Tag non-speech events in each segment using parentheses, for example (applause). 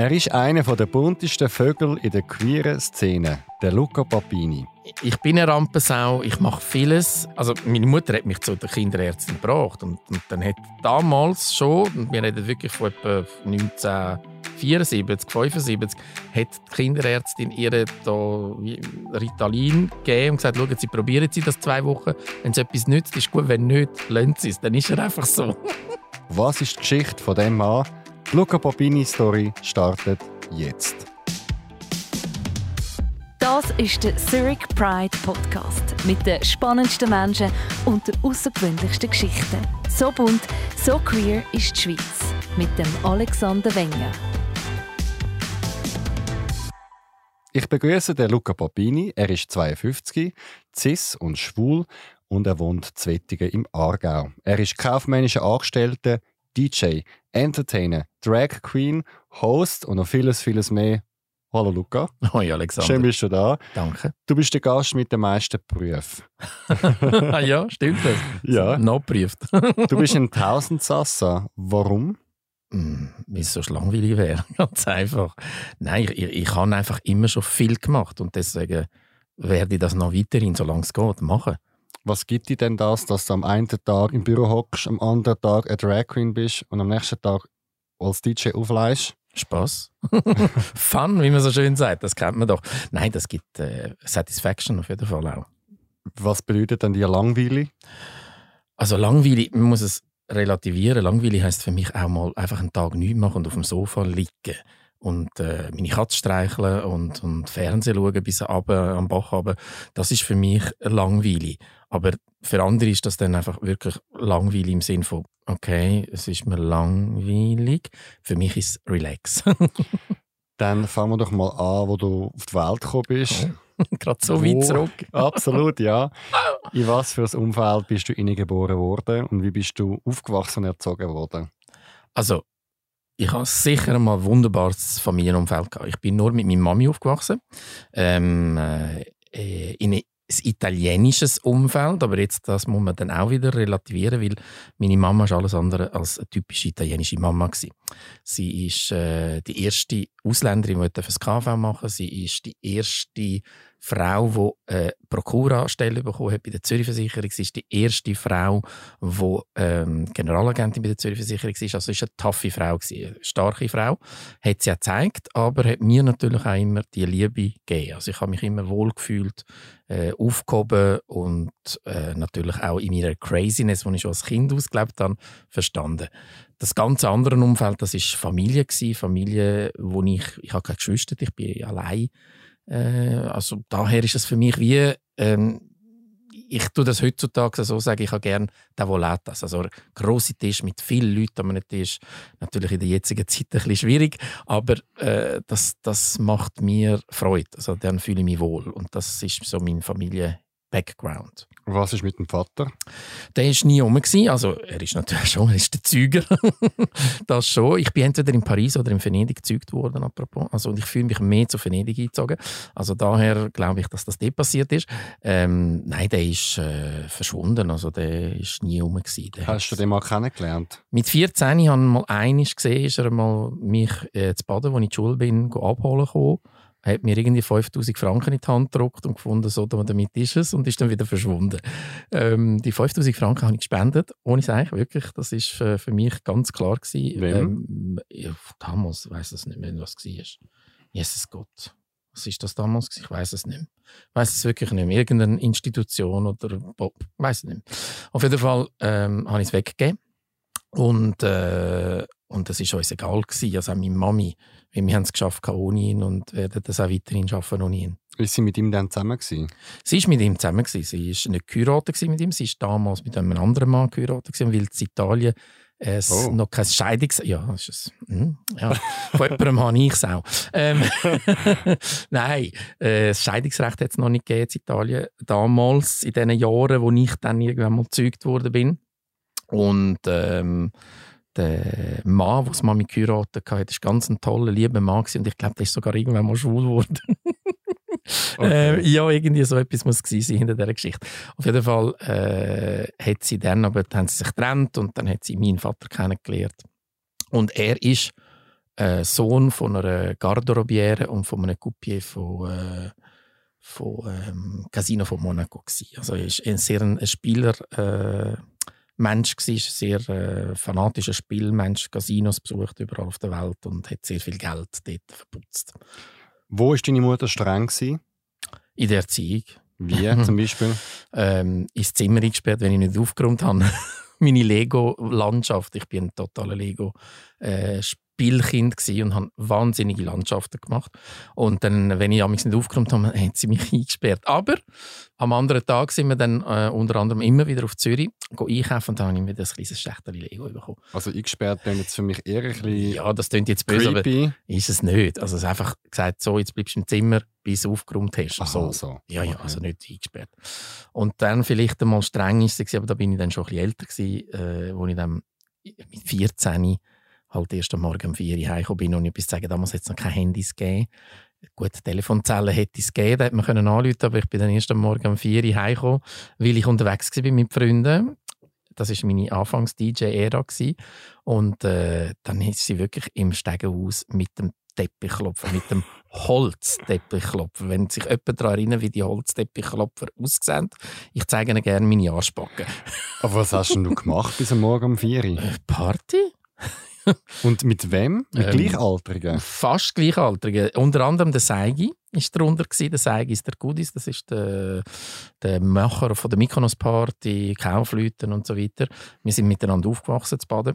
Er ist einer der buntesten Vögel in der queeren Szene, der Luca Papini. Ich bin eine Rampensau, ich mache vieles. Also meine Mutter hat mich zu der Kinderärztin gebracht und, und dann hat damals schon, und wir reden wirklich von etwa 1974, 75, hat die Kinderärztin ihr da Ritalin gegeben und gesagt, schauen Sie, probieren Sie das zwei Wochen. Wenn es etwas nützt, ist gut, wenn nicht, lassen Sie es. Dann ist er einfach so. Was ist die Geschichte von dem Mann, Luca Papini Story startet jetzt. Das ist der Zurich Pride Podcast mit den spannendsten Menschen und den außergewöhnlichsten Geschichten. So bunt, so queer ist die Schweiz mit dem Alexander Wenger. Ich begrüße den Luca Papini. Er ist 52, cis und schwul und er wohnt Zwettigen im Aargau. Er ist kaufmännischer Angestellter, DJ, Entertainer, Drag Queen, Host und noch vieles, vieles mehr. Hallo Luca. Hoi Alexander. Schön bist du da. Danke. Du bist der Gast mit den meisten Berufen. (laughs) ja, stimmt das? Ja. Noch geprüft. (laughs) du bist ein Tausendsassa. Warum? Mm, Weil es so langweilig wäre. (laughs) Ganz einfach. Nein, ich, ich, ich habe einfach immer schon viel gemacht und deswegen werde ich das noch weiterhin, solange es geht, machen. Was gibt dir denn das, dass du am einen Tag im Büro hockst, am anderen Tag eine Drag Queen bist und am nächsten Tag als DJ aufleihst? Spaß. (laughs) Fun, wie man so schön sagt, das kennt man doch. Nein, das gibt äh, Satisfaction auf jeden Fall auch. Was bedeutet denn dir langweilig? Also langweilig, man muss es relativieren. Langweilig heißt für mich auch mal einfach einen Tag nichts machen und auf dem Sofa liegen und äh, meine Katze streicheln und, und Fernsehen schauen bis runter, am Bach runter. Das ist für mich langweilig. Aber für andere ist das dann einfach wirklich langweilig im Sinn von, okay, es ist mir langweilig. Für mich ist es relax. (laughs) dann fangen wir doch mal an, wo du auf die Welt gekommen bist. Oh, (laughs) Gerade so weit zurück. (laughs) Absolut, ja. In was für ein Umfeld bist du geboren worden und wie bist du aufgewachsen und erzogen worden? Also, ich habe sicher mal ein wunderbares Familienumfeld gehabt. Ich bin nur mit meiner Mami aufgewachsen. Ähm, äh, in ein italienisches Umfeld, aber jetzt das muss man dann auch wieder relativieren, weil meine Mama ist alles andere als eine typische italienische Mama gewesen. Sie ist äh, die erste Ausländerin, die das KV machen. Sie ist die erste Frau, die eine Prokura-Stelle bekommen hat bei der Zürich Versicherung. Sie ist die erste Frau, die ähm, Generalagentin bei der Zürich Versicherung war. Also ist eine taffe Frau, gewesen, eine starke Frau. Hat sie auch gezeigt, aber hat mir natürlich auch immer die Liebe gegeben. Also ich habe mich immer wohlgefühlt, äh, aufgehoben und äh, natürlich auch in meiner Craziness, die ich schon als Kind ausgelebt habe, verstanden. Das ganze andere Umfeld, das ist Familie gewesen, Familie, wo ich, ich habe keine Geschwister, ich bin allein äh, also daher ist es für mich wie, ähm, ich tue das heutzutage so sagen, ich habe gerne Tavoletas, also ein grosser Tisch mit vielen Leuten an einem Tisch. Natürlich in der jetzigen Zeit ein bisschen schwierig, aber äh, das, das macht mir Freude. Also dann fühle ich mich wohl und das ist so mein Familien-Background. Was ist mit dem Vater? Der war nie rum. Also, er ist natürlich schon, er ist der Zeuger. (laughs) das schon. Ich bin entweder in Paris oder in Venedig gezeugt worden, apropos. Also, und ich fühle mich mehr zu Venedig eingezogen. Also, daher glaube ich, dass das dort passiert ist. Ähm, nein, der ist äh, verschwunden. Also, der ist nie rum. Der Hast du den mal kennengelernt? Mit 14 habe ich mal einiges gesehen, ist er mal mich äh, zu Baden, wo ich in die Schule bin, abholen gekommen hat mir irgendwie 5000 Franken in die Hand gedruckt und gefunden, so damit ist es und ist dann wieder verschwunden. Ähm, die 5000 Franken habe ich gespendet, ohne Seich, wirklich. Das ist für, für mich ganz klar gewesen. Ähm, ja, damals, ich weiß es nicht mehr, was es war. Jesus Gott. Was ist das damals? Ich weiß es nicht. Ich weiß es wirklich nicht mehr. Irgendeine Institution oder Bob, ich weiß es nicht mehr. Auf jeden Fall ähm, habe ich es weggegeben. Und, äh, und das war uns egal. Gewesen. Also auch meine Mami weil wir haben es geschafft ohne ihn und werden das auch weiterhin schaffen ohne ihn. Ist sie mit ihm dann zusammen gewesen? Sie war mit ihm zusammen gewesen. Sie war nicht geheiratet mit ihm. Sie war damals mit einem anderen Mann geheiratet gewesen, weil in Italien es äh, oh. noch kein Scheidungs... Ja, ist es. Hm, ja. Von jemandem habe ich es auch. Ähm, (laughs) Nein, äh, das Scheidungsrecht hat es noch nicht gegeben in Italien. Damals, in den Jahren, wo ich dann irgendwann mal gezeugt worden bin. Und ähm, der Mann, der Mami geheiratet hat, war ganz ein toller, lieber Mann und ich glaube, der ist sogar irgendwann mal schwul geworden. (laughs) okay. äh, ja, irgendwie so etwas muss es sein hinter dieser Geschichte. Auf jeden Fall äh, hat sie dann, aber dann haben sie sich getrennt und dann hat sie meinen Vater kennengelernt. Und er ist äh, Sohn von einer Garderobiere und von einem Coupier von, äh, von ähm, Casino von Monaco. Gewesen. Also er war ein sehr ein Spieler. Äh, Mensch war, sehr äh, fanatischer Spielmensch, Casinos besucht überall auf der Welt und hat sehr viel Geld dort verputzt. Wo war deine Mutter streng? Gewesen? In der Erziehung. Wie (laughs) zum Beispiel? ähm, ins Zimmer eingesperrt, wenn ich nicht aufgeräumt habe. (laughs) Meine Lego-Landschaft. Ich bin ein totaler Lego. Spielkind und habe wahnsinnige Landschaften gemacht. Und dann, wenn ich mich nicht aufgeräumt habe, (laughs) haben sie mich eingesperrt. Aber am anderen Tag sind wir dann äh, unter anderem immer wieder auf Zürich einkaufen und dann habe ich mir das kleines Schächtel Lego bekommen. Also eingesperrt klingt jetzt für mich eher ein bisschen Ja, das klingt jetzt böse, creepy. aber ist es nicht. Also es ist einfach gesagt, so, jetzt bleibst du im Zimmer, bis du aufgeräumt hast. Aha, so. so. Ja, ja, Okay. also nicht eingesperrt. Und dann vielleicht einmal streng ist es, aber da bin ich dann schon ein bisschen älter gewesen, äh, wo ich dann mit 14 halt erst am Morgen um 4 Uhr heimgekommen bin und etwas zu sagen, damals hat es noch keine Handys gegeben. Gut, Telefonzellen hätte es gegeben, da hätte man können anrufen aber ich bin dann erst am Morgen um 4 Uhr heimgekommen, weil ich unterwegs war mit Freunden. Das war meine Anfangs-DJ-Ära. Und äh, dann ist sie wirklich im Stegenhaus mit dem Teppichklopfer, mit dem (laughs) Holzteppichklopfer. Wenn sich jemand daran erinnert, wie die Holzteppichklopfer aussehen, ich zeige ihnen gerne meine Anspacken. Aber was hast denn du gemacht bis am Morgen um 4 Uhr? Äh, Party? (laughs) Und mit wem? Mit Ähm, Gleichaltrigen? Fast Gleichaltrige. Unter anderem der Seigi ist darunter gewesen. Der Seigi ist der Goodies, das ist der, der Macher von der Mykonos Party, Kaufleuten und so weiter. Wir sind miteinander aufgewachsen zu Baden.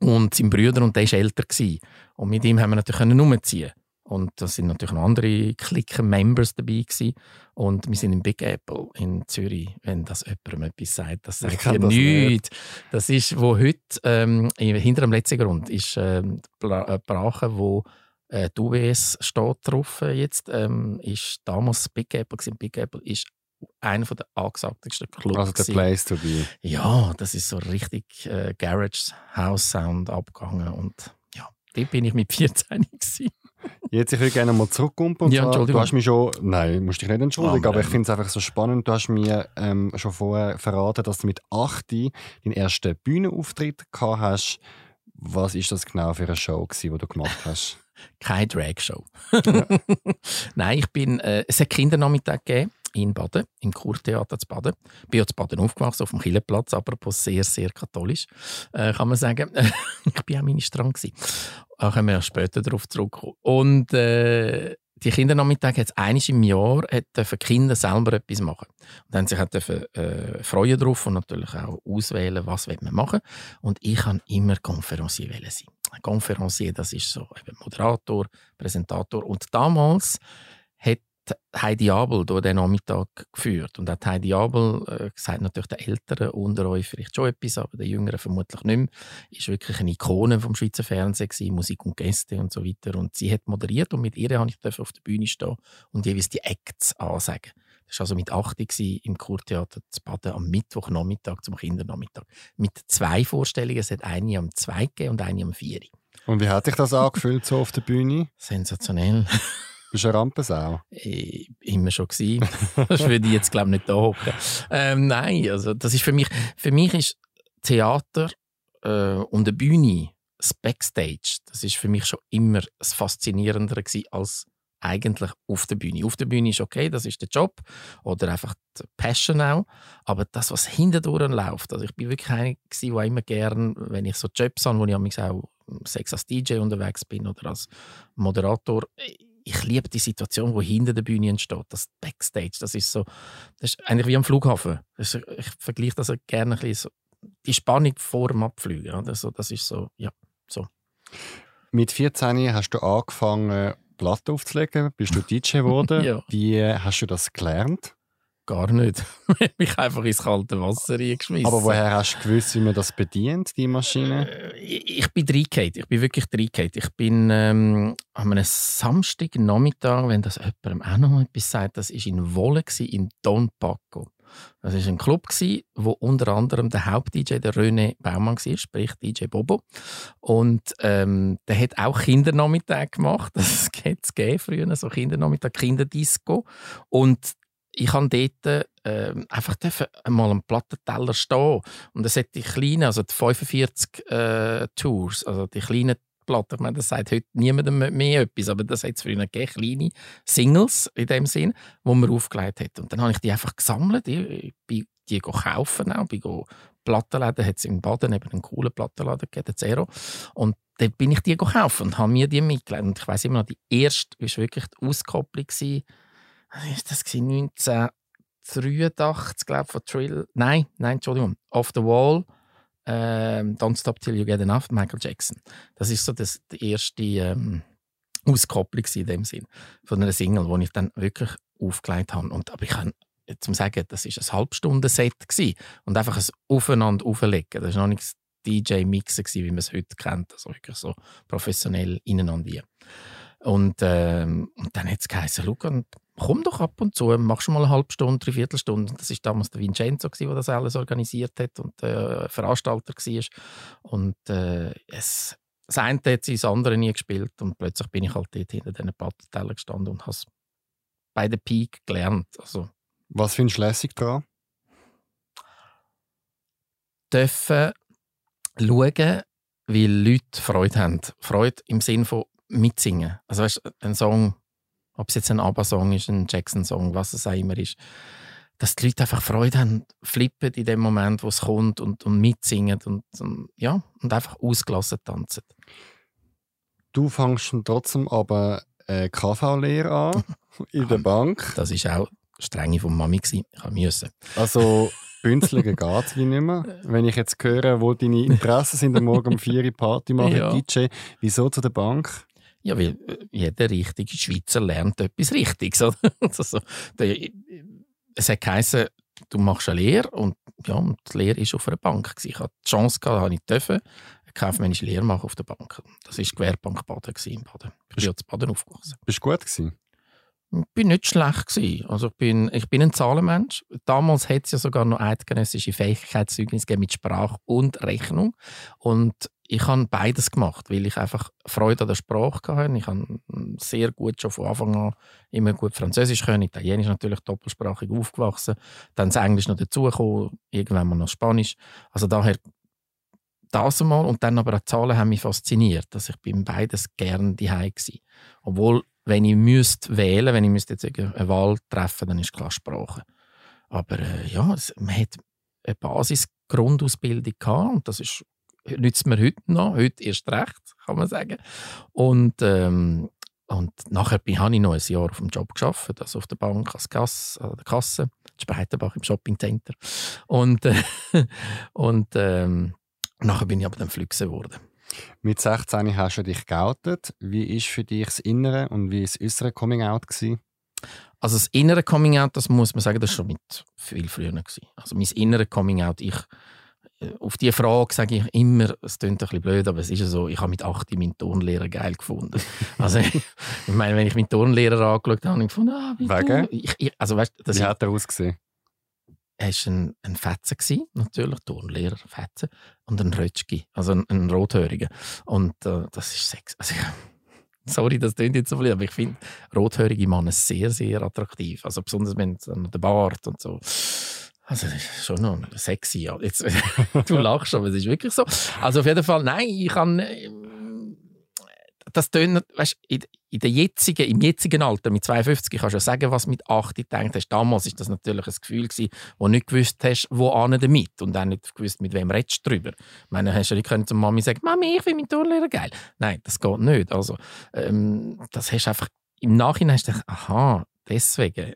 Und sein Bruder und der war älter. Gewesen. Und mit ihm haben wir natürlich können umziehen. Und da sind natürlich noch andere Clique-Members dabei gewesen. Und wir sind im Big Apple in Zürich, wenn das jemandem etwas sagt. Das sagt nicht. nichts. Das ist, wo heute, ähm, hinter dem letzten Grund, ist ähm, die äh, Brache, wo äh, die UBS steht drauf äh, jetzt, ähm, ist damals Big Apple gewesen. Big Apple ist einer der angesagtesten Clubs. Also der. Place to be. Ja, das ist so richtig äh, Garage House Sound abgegangen und ja, dort bin ich mit (laughs) 14 gewesen. Jetzt ich will gerne mal zurückkommen. Und Ja, zwar, du Entschuldigung. hast mich schon, nein, musst dich nicht entschuldigen, Aber, aber ich finde es einfach so spannend. Du hast mir ähm, schon vorher verraten, dass du mit 8 deinen ersten Bühnenauftritt gehabt hast. Was ist das genau für eine Show, gewesen, die du gemacht hast? (laughs) Keine Drag-Show. (laughs) Nein, ich bin, äh, es hat Kindernachmittag gegeben in Baden, im Kurtheater zu Baden. Ich bin ja zu Baden aufgewachsen, auf dem Killenplatz, apropos sehr, sehr katholisch, äh, kann man sagen. (laughs) ich bin auch Ministrant gewesen. Da können wir ja später darauf zurückkommen. Und äh, die Kindernachmittag hat es einmal im Jahr dürfen Kinder selber etwas machen. Und dann sich auch dürfen, äh, freuen drauf und natürlich auch auswählen, was man machen. Und ich kann immer Konferencier sein. Ein Konferencier, das ist so eben Moderator, Präsentator. Und damals Heidi Abel durch den Nachmittag geführt. Und die Heidi Abel äh, sagt natürlich den Älteren unter euch vielleicht schon etwas, aber den Jüngeren vermutlich nicht mehr. Ist wirklich eine Ikone vom Schweizer Fernsehen gewesen, Musik und Gäste und so weiter. Und sie hat moderiert und mit ihr durfte ich auf der Bühne stehen und jeweils die Acts ansagen. Das war also mit 8 gewesen, im Kurtheater zu Baden am Mittwochnachmittag zum Kindernachmittag. Mit zwei Vorstellungen. Es hat eine am 2 gegeben und eine am 4. Und wie hat dich das angefühlt so auf der Bühne? Sensationell. (laughs) Bist du eine Rampensau? äh, immer schon gewesen. das würde ich jetzt glaube ich nicht da hocken. Ähm, nein, also das ist für mich, für mich ist Theater äh, und eine Bühne, das Backstage, das ist für mich schon immer das Faszinierendere gewesen als eigentlich auf der Bühne. Auf der Bühne ist okay, das ist der Job oder einfach die Passion auch, aber das, was hintendurch läuft, also ich bin wirklich einer gewesen, der immer gern, wenn ich so Jobs habe, wo ich auch sechs als DJ unterwegs bin oder als Moderator, ich liebe die Situation, die hinter der Bühne entsteht, das Backstage. Das ist so, das ist eigentlich wie am Flughafen. Das ist, ich vergleiche das gerne ein bisschen so, die Spannung vor dem Abfliegen. Oder? So, das ist so, ja, so. Mit 14 hast du angefangen, Platten aufzulegen, bist du (laughs) DJ geworden. Ja. Wie hast du das gelernt? Gar nicht. (laughs) Ich habe mich einfach ins kalte Wasser reingeschmissen. Aber woher hast du gewusst, wie man das bedient, die Maschine? Äh, Ich ich bin reingefallen. Ich bin wirklich reingefallen. Ich bin ähm, an einem Samstagnachmittag, wenn das jemandem auch noch mal etwas sagt, das war in Wolle, in Don Paco. Das war ein Club, wo unter anderem der Haupt-DJ, der René Baumann, war, sprich DJ Bobo. Und ähm, der hat auch Kindernachmittag gemacht. (laughs) Das hat es früher, so Kindernachmittag, Kinderdisco. Und ich habe dort ähm, einfach einmal am Plattenteller stehen. Und es hat die kleinen, also die 45 äh, Tours, also die kleinen Platte. Ich meine, das sagt heute niemandem mehr etwas, aber das hat es früher gegeben, kleine Singles in dem Sinn, die man aufgelegt hat. Und dann habe ich die einfach gesammelt. Ich bin die kaufen auch, bin Plattenläden, hat es in Baden eben einen coolen Plattenladen gegeben, Zero. Und dann bin ich die gekauft und habe mir die mitgelegt. Und ich weiß immer noch, die erste war wirklich die Auskopplung. Gewesen. Ist das 1983, glaube ich, von Trill. Nein, nein, Entschuldigung. Off the Wall. Ähm, Don't Stop Till You Get Enough, Michael Jackson. Das ist so das, die erste ähm, Auskopplung in dem Sinn von einer Single, die ich dann wirklich aufgelegt habe. Und, aber ich habe zum sagen, das ist ein Halbstunden-Set und einfach ein Aufeinander auflegen. Das war noch nicht DJ-Mixen, wie man es heute kennt, also wirklich so professionell ineinander. Und, ähm, und dann hat es geheißen, Luca, komm doch ab und zu, mach schon mal eine halbe Stunde, drei Viertelstunde. Das war damals der Vincenzo, der das alles organisiert hat und äh, Veranstalter war. Und äh, es, das eine hat das andere nie gespielt und plötzlich bin ich halt dort hinter diesen Plattentellern gestanden und habe es bei der Peak gelernt. Also, Was findest du lässig daran? Dürfen schauen, wie Leute Freude haben. Freude im Sinne von mitsingen. Also weißt, ein Song, ob es jetzt ein ABBA-Song ist, ein Jackson-Song, was es auch immer ist, dass die Leute einfach Freude haben, flippen in dem Moment, wo es kommt und, und mitsingen und, und, ja, und einfach ausgelassen tanzen. Du fängst trotzdem aber eine KV-Lehre an (laughs) in der Bank. Das war auch strenge von Mami. Gewesen. Ich musste. Also Bünzligen geht es wie nicht mehr. Wenn ich jetzt höre, wo deine Interessen sind, am Morgen um 4 Uhr Party (laughs) machen, ja. DJ, wieso zu der Bank? Ja, weil äh, jeder richtige Schweizer lernt etwas Richtiges. (laughs) also, der, es hat geheißen, du machst eine Lehre und, ja, und die Lehre war auf einer Bank. Ich hatte die Chance, gehabt, habe ich dürfen, eine kaufmännische Lehre machen auf der Bank. Das war die Gewerbebank Baden in Baden. Ich bin ja in Baden aufgewachsen. Bist du gut gewesen? Ich bin nicht schlecht gewesen. Also ich bin, ich bin ein Zahlenmensch. Damals hat es ja sogar noch eidgenössische Fähigkeitszeugnisse mit Sprache und Rechnung. Und ich habe beides gemacht, weil ich einfach Freude an der Sprache hatte. Ich habe sehr gut schon von Anfang an immer gut Französisch können, Italienisch natürlich doppelsprachig aufgewachsen, dann das Englisch noch dazugekommen, irgendwann mal noch Spanisch. Also daher das einmal und dann aber auch die Zahlen haben mich fasziniert. Also ich bin beides gern daheim gsi. Obwohl, wenn ich müsste wählen, wenn ich müsste jetzt eine Wahl treffen, dann ist klar Sprache. Aber äh, ja, man hat eine Basisgrundausbildung gehabt und das ist nützt mir heute noch, heute erst recht, kann man sagen. Und, ähm, und nachher habe ich noch ein Jahr auf dem Job geschafft, also auf der Bank als Kasse, an der Kasse, Spreitenbach im Shoppingcenter. Und, äh, und ähm, nachher bin ich aber dann Flüchse geworden. Mit 16 hast du dich geoutet. Wie war für dich das innere und wie das äußere Coming-out? Also das innere Coming-out, das muss man sagen, das war schon mit viel früher. Gewesen. Also mein innere Coming-out, ich auf diese Frage sage ich immer, es klingt ein bisschen blöd, aber es ist ja so, ich habe mit 8 meinen Turnlehrer geil gefunden. (laughs) Also, ich meine, wenn ich meinen Turnlehrer angeschaut habe, habe ich gefunden, ah, wie Wegen? Ich, ich, also, weißt, wie hat er ausgesehen? Er war ein, ein Fetzen, gewesen, natürlich, Turnlehrer, Fetzen, und ein Rötschki, also ein, ein Rothöriger. Und äh, das ist Sex. Also, (laughs) sorry, das klingt jetzt so viel, aber ich finde rothörige Männer sehr, sehr attraktiv. Also besonders wenn der Bart und so. Also, das ist schon noch sexy. Jetzt, (laughs) du lachst, aber es ist wirklich so. Also, auf jeden Fall, nein, ich kann. Äh, das tönt, weißt, in, in jetzigen, im jetzigen Alter, mit 52, kannst du ja sagen, was mit 8 gedacht hast. Damals war das natürlich ein Gefühl, gewesen, wo du nicht gewusst hast, wo ane damit. Und auch nicht gewusst, mit wem redest du drüber. Ich meine, hast du nicht können zur Mami sagen, Mami, ich finde meinen Turnlehrer geil. Nein, das geht nicht. Also, ähm, das hast einfach, im Nachhinein hast du gedacht, aha, deswegen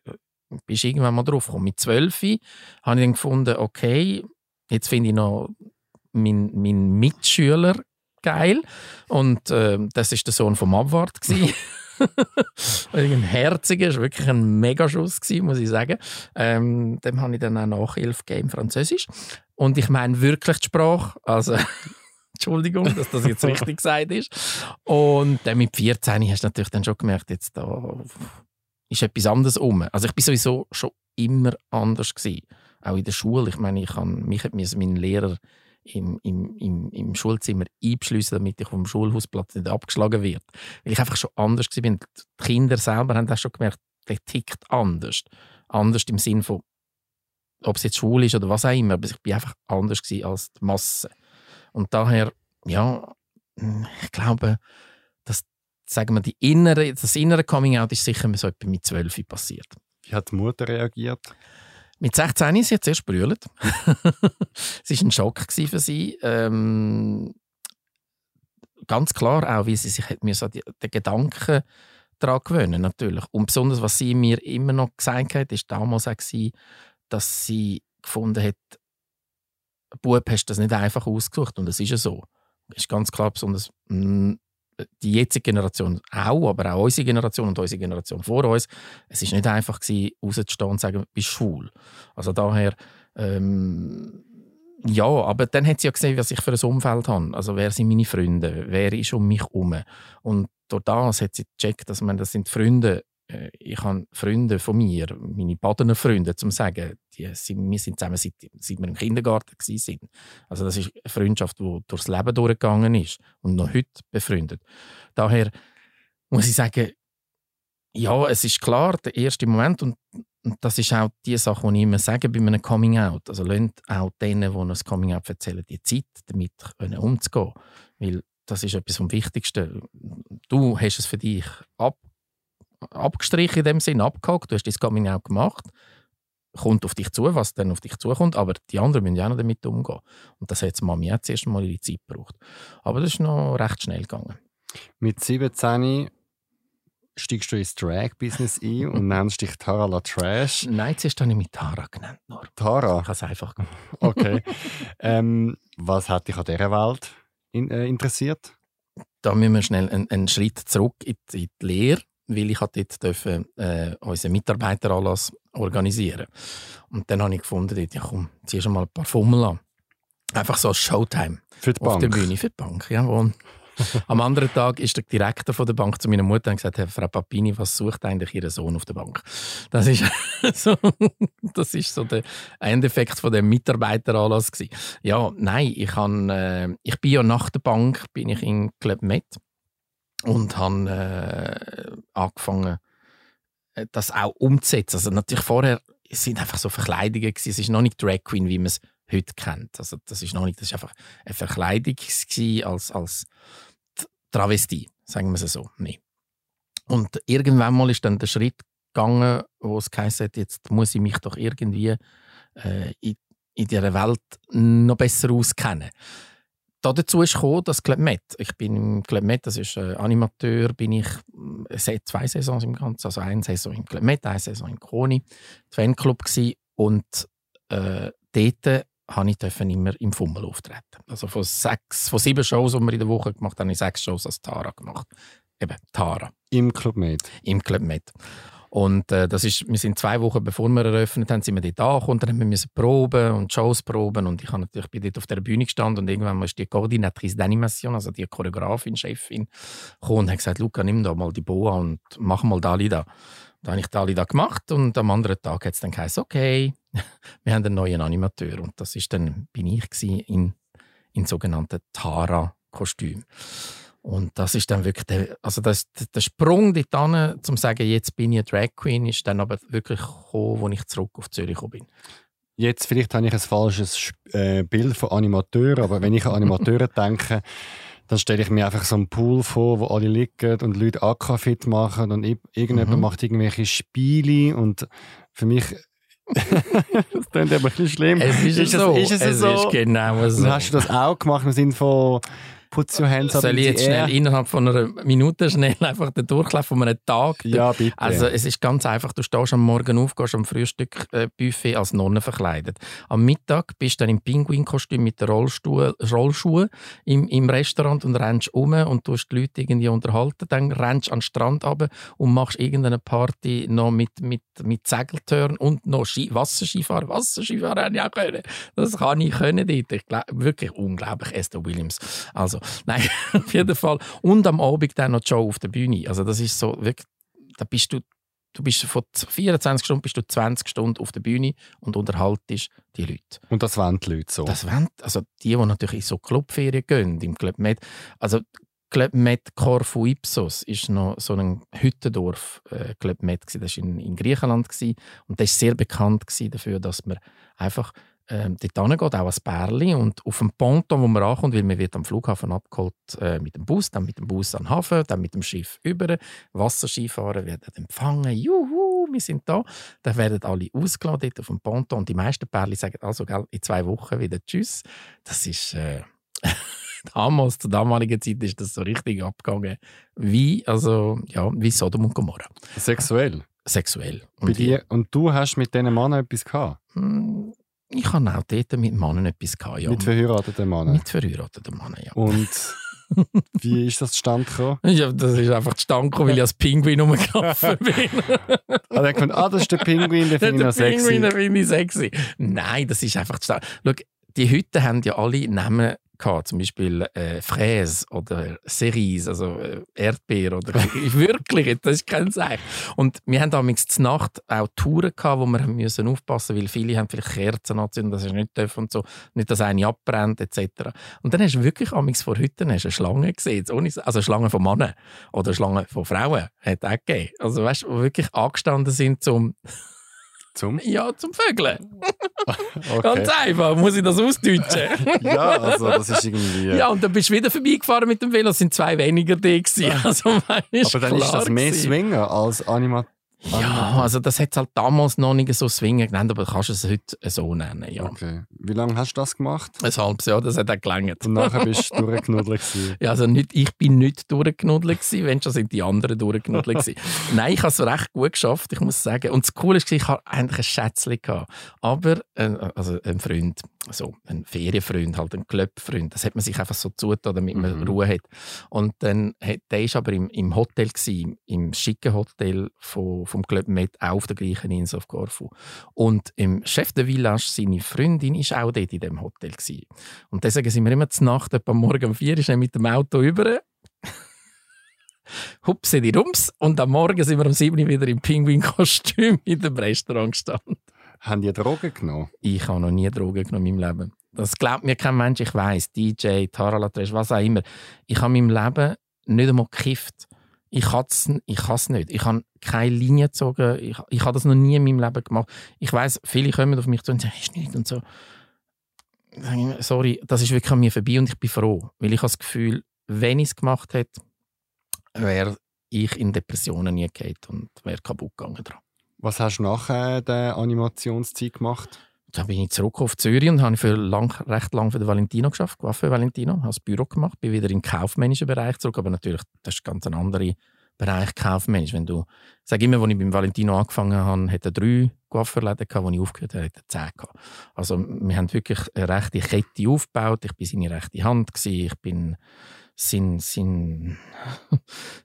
bist irgendwann mal drauf gekommen. Mit 12 habe ich dann gefunden, okay, jetzt finde ich noch meinen mein Mitschüler geil. Und äh, das ist der Sohn vom Abwart. (laughs) (laughs) ein herziger, war wirklich ein Megaschuss, muss ich sagen. Ähm, dem habe ich dann auch Nachhilfe gegeben, Französisch. Und ich meine wirklich die Sprache. Also, (laughs) Entschuldigung, dass das jetzt richtig gesagt ist. Und dann mit 14 hast du natürlich dann schon gemerkt, jetzt da ist etwas anderes um. Also ich bin sowieso schon immer anders gewesen. Auch in der Schule. Ich meine, ich kann mich hat mein Lehrer im, im, im, im Schulzimmer einbeschließen, damit ich vom Schulhausplatz nicht abgeschlagen werde. Weil ich einfach schon anders war. Die Kinder selber haben das schon gemerkt, der tickt anders. Anders im Sinn von, ob es jetzt schwul ist oder was auch immer, aber ich bin einfach anders als die Masse. Und daher, ja, hm, ich glaube, sagen wir, die innere, das innere Coming-out ist sicher so etwa mit 12 passiert. Wie hat die Mutter reagiert? Mit 16 ist sie jetzt erst brüllt. (laughs) es war ein Schock für sie. Ähm, ganz klar auch, wie sie sich hat mir so die, den Gedanken daran gewöhnen natürlich. Und besonders, was sie mir immer noch gesagt hat, ist damals auch gewesen, dass sie gefunden hat, Bub, hast du das nicht einfach ausgesucht und das ist ja so. Das ist ganz klar, besonders hm, die jetzige Generation auch, aber auch unsere Generation und unsere Generation vor uns, es ist nicht einfach gewesen, rauszustehen und zu sagen, du bist schwul. Also daher, ähm, ja, aber dann hat sie ja gesehen, was ich für ein Umfeld habe. Also wer sind meine Freunde, wer ist um mich herum. Und durch das hat sie gecheckt, dass man, das sind Freunde, ich habe Freunde von mir, meine Badener Freunde, zum sagen, die sind, wir sind zusammen seit, seit wir im Kindergarten sind. Also das ist eine Freundschaft, die durchs Leben durchgegangen ist und noch heute befreundet. Daher muss ich sagen, ja, es ist klar, der erste Moment und, und das ist auch die Sache, die ich immer sage bei einem Coming Out. Also lasst auch denen, die ein Coming Out erzählen, die Zeit, damit umzugehen. Weil das ist etwas vom Wichtigsten. Du hast es für dich ab, abgestrichen in dem Sinn, abgehakt, du hast dein Coming Out gemacht, kommt auf dich zu, was dann auf dich zukommt, aber die anderen müssen ja auch noch damit umgehen. Und das hat jetzt Mami auch zuerst mal ihre Zeit gebraucht. Aber das ist noch recht schnell gegangen. Mit 17 steigst du ins Drag-Business ein (laughs) und nennst dich Tara La Trash. Nein, zuerst habe ich mich Tara genannt. Nur. Tara? Ich habe es einfach gemacht. (laughs) Okay. ähm, was hat dich an dieser Welt in, äh, interessiert? Da müssen wir schnell einen, einen Schritt zurück in die, in die Lehre weil ich dort dürfen, äh, unseren Mitarbeiteranlass organisieren Und dann habe ich gefunden, ja komm, zieh schon mal ein paar Fummel an. Einfach so als Showtime. Für die Auf Bank? der Bühne, für die Bank, jawohl. (laughs) Am anderen Tag ist der Direktor von der Bank zu meiner Mutter und gesagt, hey, Frau Papini, was sucht eigentlich Ihr Sohn auf der Bank? Das ist (laughs) so, das ist so der Endeffekt von dem Mitarbeiteranlass gewesen. Ja, nein, ich, han, äh, ich bin ja nach der Bank bin ich in Club Med und habe äh, angefangen, äh, das auch umzusetzen. Also natürlich vorher sind einfach so Verkleidungen gewesen. Es ist noch nicht Drag Queen, wie man es heute kennt. Also das ist noch nicht, das ist einfach eine Verkleidung als als Travestie, sagen wir es so. Nee. Und irgendwann mal ist dann der Schritt gegangen, wo es geheißen hat, jetzt muss ich mich doch irgendwie äh, in, in dieser Welt noch besser auskennen dazu ist gekommen, dass Club Med, ich bin im Club Med, das ist äh, Animateur, bin ich äh, zwei Saisons im Ganzen, also eine Saison im Club Med, eine Saison im Kroni, Fanclub gsi und äh, dort habe ich immer im Fummel auftreten. Also von, sechs, von sieben Shows, die wir in der Woche gemacht haben, habe ich sechs Shows als Tara gemacht. Eben, Tara. Im Club Med? Im Club Med. Und äh, das ist, wir sind zwei Wochen bevor wir eröffnet haben, sind wir dort angekommen, dann haben wir proben und Shows proben und ich, habe natürlich, bin dort auf der Bühne gestanden und irgendwann ist die Koordinatrice d'Animation, also die Choreografin, Chefin, gekommen und hat gesagt, Luca, nimm da mal die Boa und mach mal Dalida. Da habe ich Dalida gemacht und am anderen Tag hat es dann geheißen, okay, (laughs) wir haben einen neuen Animateur und das ist dann, bin ich in, in sogenannten Tara-Kostüm. Und das ist dann wirklich der, also das, der Sprung dorthin, zum zu sagen, jetzt bin ich eine Drag Queen, ist dann aber wirklich gekommen, als ich zurück auf Zürich bin. Jetzt vielleicht habe ich ein falsches äh, Bild von Animateur, aber wenn ich an Animateure (laughs) denke, dann stelle ich mir einfach so einen Pool vor, wo alle liegen und Leute Aquafit machen und irgendjemand mhm. macht irgendwelche Spiele und für mich (laughs) das klingt aber ein bisschen schlimm. Es ist, ist so. Es, ist es, es so? ist genau so. Und hast du das auch gemacht im Sinne von putz your hands up Soll ich jetzt schnell innerhalb von einer Minute schnell (laughs) einfach den Durchlauf von einem Tag? Ja, bitte. Also es ist ganz einfach, du stehst am Morgen auf, gehst am Frühstückbuffet als Nonne verkleidet. Am Mittag bist du dann im Pinguinkostüm mit den Rollschuhen im, im Restaurant und rennst um und tust die Leute irgendwie unterhalten. Dann rennst du an den Strand runter und machst irgendeine Party noch mit, mit, mit Segeltörn und noch Ski Wasserskifahren. Wasserskifahren hätte ich auch können. Das kann ich können dort. Ich glaub, wirklich unglaublich, Esther Williams. Also (laughs) Nein, auf jeden Fall. Und am Abend dann noch die Show auf der Bühne. Also das ist so, wirklich, da bist du, du bist von 24 Stunden bist du 20 Stunden auf der Bühne und unterhaltest die Leute. Und das wollen die Leute so? Das wollen, also die, die natürlich in so Clubferien gehen, im Club Med, also Club Med Corfu Ipsos ist noch so ein Hüttendorf äh, Club Med das war in, in Griechenland gewesen. und das ist sehr bekannt dafür, dass man einfach ähm, dort hingeht, auch als Bärli. Und auf dem Ponton, wo man ankommt, weil man wird am Flughafen abgeholt äh, mit dem Bus, dann mit dem Bus an den Hafen, dann mit dem Schiff über. Wasserskifahrer werden empfangen. Juhu, wir sind da. Dann werden alle ausgeladen dort auf dem Ponton. Und die meisten Bärli sagen also gell, in zwei Wochen wieder Tschüss. Das ist... Äh, (laughs) damals, zur damaligen Zeit, ist das so richtig abgegangen. Wie, also, ja, wie Sodom und Gomorra. Sexuell? Sexuell. Und, Bei dir, und du hast mit diesen Männern etwas gehabt? Ich habe auch dort mit Männern etwas gehabt, ja. Mit verheirateten Männern? Mit verheirateten Männern, ja. Und wie ist das zustande gekommen? (laughs) Ja, das ist einfach zustande gekommen, weil ich als Pinguin rumgelaufen bin. ah, der kommt, ah, das ist der Pinguin, den finde ich noch sexy. Pinguin, den finde ich sexy. Nein, das ist einfach zustande. Schau, die Hütten haben ja alle Namen gehabt, zum Beispiel äh, Fräse oder Cerise, also äh, Erdbeer oder (laughs) wirklich, das ist kein Zeichen. Und wir haben damals zur Nacht auch Touren gehabt, wo wir müssen aufpassen, weil viele haben vielleicht Kerzen anzünden, das ist nicht dürfen und so, nicht, dass eine abbrennt etc. Und dann hast du wirklich amigs vor hast eine Schlange gesehen, also Schlangen von Männern oder Schlangen von Frauen hat auch gegeben. Also weißt, du, wirklich angestanden sind zum zum? Ja, zum Vögeln. (laughs) Okay. Ganz einfach, muss ich das ausdeutschen? (laughs) ja, also das ist irgendwie... Ja, und dann bist du wieder vorbeigefahren mit dem Velo, es sind zwei weniger da (laughs) Also, Aber dann ist das mehr Swinger als Animation. Ja, also das hat es halt damals noch nicht so Swingen genannt, aber du kannst es heute so nennen, ja. Okay. Wie lange hast du das gemacht? Ein halbes Jahr, das hat auch gelangt. Und nachher bist du (laughs) durchgenuddelt Ja, also nicht, ich bin nicht durchgenuddelt wenn schon sind die anderen durchgenuddelt (laughs) Nein, ich habe es recht gut geschafft, ich muss sagen. Und das Coole ist, ich hatte eigentlich ein Schätzchen gehabt. Aber, äh, also ein Freund, so ein Ferienfreund, halt ein Clubfreund, das hat man sich einfach so zugetan, damit man mhm. Ruhe hat. Und dann, der war aber im, im Hotel, gewesen, im schicken Hotel von vom Club Med auch auf der gleichen Insel auf Corfu. Und im Chef der Village, seine Freundin, war auch dort in dem Hotel. Gewesen. Und deswegen sind wir immer zur Nacht, etwa morgen um vier, ist er mit dem Auto über. (laughs) Hupse die Rums. Und am Morgen sind wir um sieben wieder im Pinguin-Kostüm in dem Restaurant gestanden. Haben die Drogen genommen? Ich habe noch nie Drogen genommen in meinem Leben. Das glaubt mir kein Mensch. Ich weiß, DJ, Taralatrash, was auch immer. Ich habe in meinem Leben nicht einmal gekifft. Ich kann es ich nicht. Ich habe keine Linie gezogen. Ich, ich habe das noch nie in meinem Leben gemacht. Ich weiß, viele kommen auf mich zu und sagen, hast du nicht und so. Sorry, das ist wirklich an mir vorbei und ich bin froh, weil ich habe das Gefühl, wenn ich es gemacht hätte, wäre ich in Depressionen nie gegangen und wäre kaputt gegangen dran. Was hast du nach äh, der Animationszeit gemacht? Dann bin ich zurück auf Zürich und habe für lang, recht lange für den Valentino geschafft, für Valentino, habe das Büro gemacht, bin wieder im kaufmännischen Bereich zurück, aber natürlich, das ist ganz ein anderer Bereich kaufmännisch. Wenn du, ich sage immer, als ich beim Valentino angefangen habe, hatte er drei Coiffeurläden als ich aufgehört habe, hat er zehn gehabt. Also wir haben wirklich eine rechte Kette aufgebaut, ich war seine rechte Hand, gewesen. ich bin sein, sein,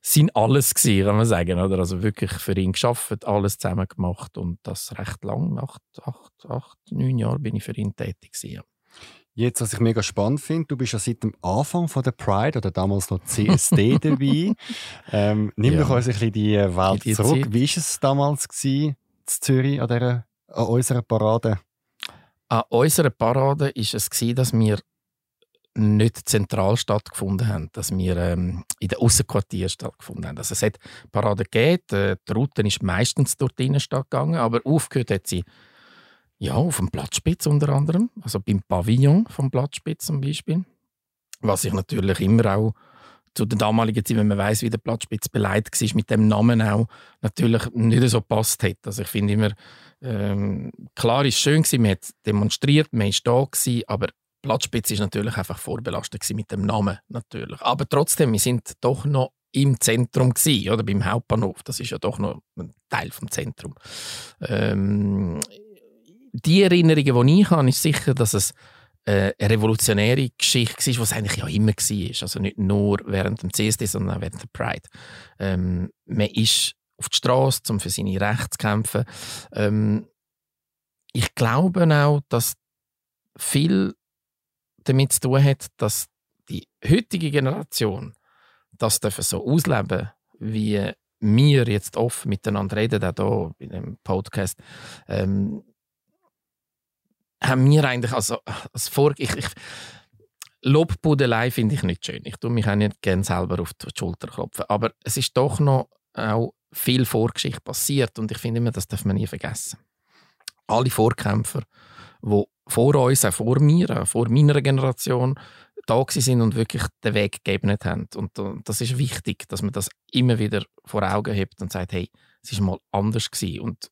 sein alles gewesen, kann man sagen. Oder? Also wirklich für ihn geschafft, alles zusammen gemacht und das recht lang, acht, acht, acht neun Jahre bin ich für ihn tätig gewesen. Jetzt, was ich mega spannend finde, du bist ja seit dem Anfang von der Pride oder damals noch CSD (laughs) dabei. Ähm, nimm ja. doch uns ein bisschen die Welt die zurück. Zeit. Wie war es damals gewesen, in Zürich an, dieser, an unserer Parade? An unserer Parade war es, gewesen, dass wir nicht zentral stattgefunden haben, dass wir ähm, in den Aussenquartieren stattgefunden haben. Also es hat Paraden gegeben, die Route ist meistens durch die Innenstadt gegangen, aber aufgehört hat sie ja, auf dem Platzspitz unter anderem, also beim Pavillon vom Platzspitz zum Beispiel. Was ich natürlich immer auch zu der damaligen Zeit, wenn man weiß, wie der Platzspitz beleidigt war, mit dem Namen auch natürlich nicht so passt hat. Also ich finde immer, ähm, klar ist schön gewesen, man hat demonstriert, man ist da gewesen, aber Platzspitz ist natürlich einfach vorbelastet mit dem Namen natürlich. Aber trotzdem, wir sind doch noch im Zentrum gewesen, oder beim Hauptbahnhof. Das ist ja doch noch ein Teil vom Zentrum. Ähm, die Erinnerungen, die ich habe, ist sicher, dass es äh, eine revolutionäre Geschichte war, was eigentlich ja immer war. Also nicht nur während dem CSD, sondern auch während der Pride. Ähm, man ist auf die Straße, um für seine Rechte zu kämpfen. Ähm, ich glaube auch, dass viel damit zu tun hat, dass die heutige Generation das so ausleben wie wir jetzt oft miteinander reden, auch hier in dem Podcast, ähm, haben wir eigentlich also als Vor ich, ich Lobbudelei finde ich nicht schön. Ich tue mich auch nicht gerne selber auf die Schulter klopfen. Aber es ist doch noch auch viel Vorgeschichte passiert und ich finde immer, das darf man nie vergessen. Alle Vorkämpfer, die vor uns, auch vor mir, auch vor meiner Generation, da sind und wirklich den Weg gegeben haben. Und, und das ist wichtig, dass man das immer wieder vor Augen hebt und sagt, hey, es ist mal anders gewesen. Und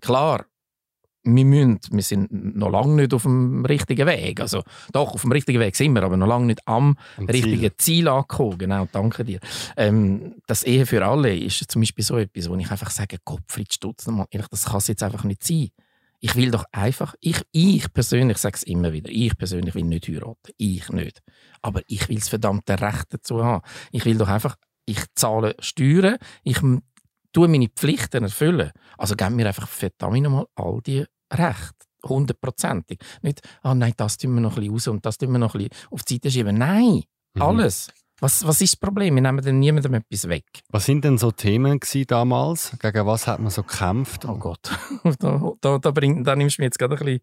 klar, wir, müssen, wir sind noch lange nicht auf dem richtigen Weg. Also, doch, auf dem richtigen Weg sind wir, aber noch lange nicht am, am richtigen Ziel. Ziel angekommen. Genau, danke dir. Ähm, das Ehe für alle ist zum Beispiel so etwas, wo ich einfach sage, Gottfried Stutz, das kann es jetzt einfach nicht sein. Ich will doch einfach, ich, ich persönlich sage es immer wieder, ich persönlich will nicht heiraten. Ich nicht. Aber ich will das verdammte Recht dazu haben. Ich will doch einfach, ich zahle Steuern, ich tue meine Pflichten erfüllen. Also geben mir einfach verdammt nochmal all die Rechte. Hundertprozentig. Nicht, ah oh nein, das tun wir noch ein bisschen raus und das tun wir noch ein bisschen auf die Seite schieben. Nein, mhm. alles. Was, was ist das Problem? Wir nehmen dann niemandem etwas weg. Was sind denn so Themen damals? Gegen was hat man so gekämpft? Oh Gott, (laughs) da, da, da, bringt, da nimmst du mir jetzt gerade ein bisschen...